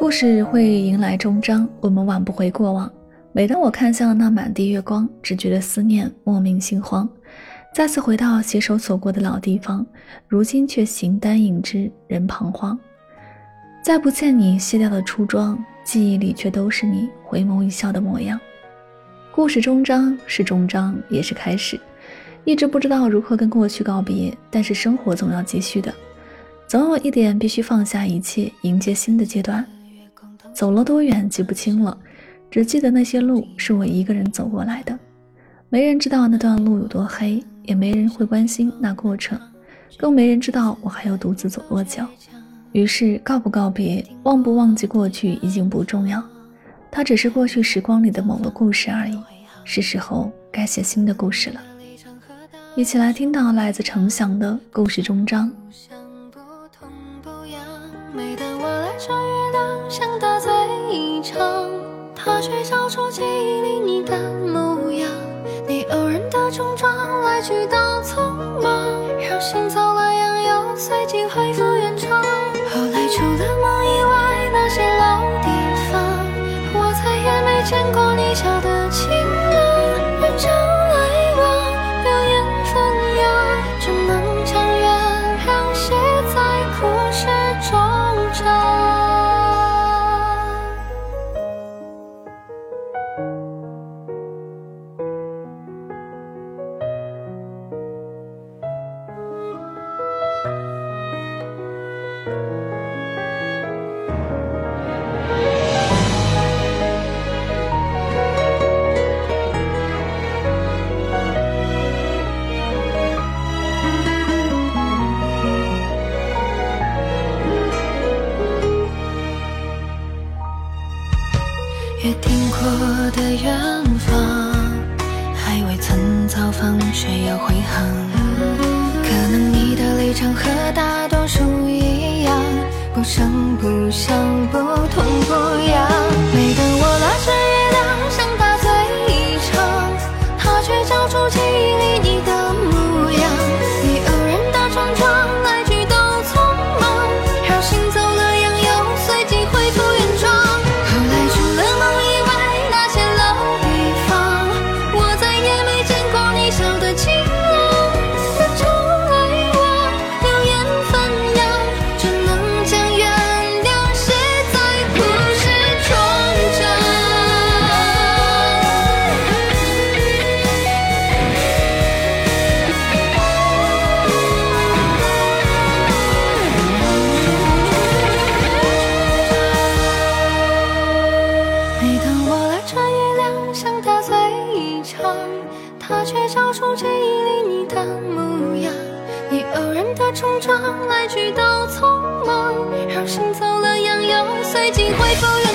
故事会迎来终章，我们挽不回过往。每当我看向那满地月光，只觉得思念莫名心慌。再次回到携手走过的老地方，如今却形单影只，人彷徨。再不见你卸掉的初妆，记忆里却都是你回眸一笑的模样。故事终章是终章，也是开始。一直不知道如何跟过去告别，但是生活总要继续的，总有一点必须放下一切，迎接新的阶段。走了多远记不清了，只记得那些路是我一个人走过来的，没人知道那段路有多黑，也没人会关心那过程，更没人知道我还要独自走多久。于是告不告别，忘不忘记过去已经不重要，它只是过去时光里的某个故事而已。是时候该写新的故事了。一起来听到来自程翔的故事终章。像大醉一场他却找出记忆里你的模样，你偶然的冲撞，来去都匆忙，让心走了样，又随即恢复原状。后来除了约定过的远方，还未曾造访，却又回航。可能你的立场和大多数一样，不声不响，不痛不痒。每当我拉着月亮想大醉一场，他却照出记忆里你的他却照出记忆里你的模样。你偶然的冲撞，来去都匆忙，让心走了样，又随即恢复原。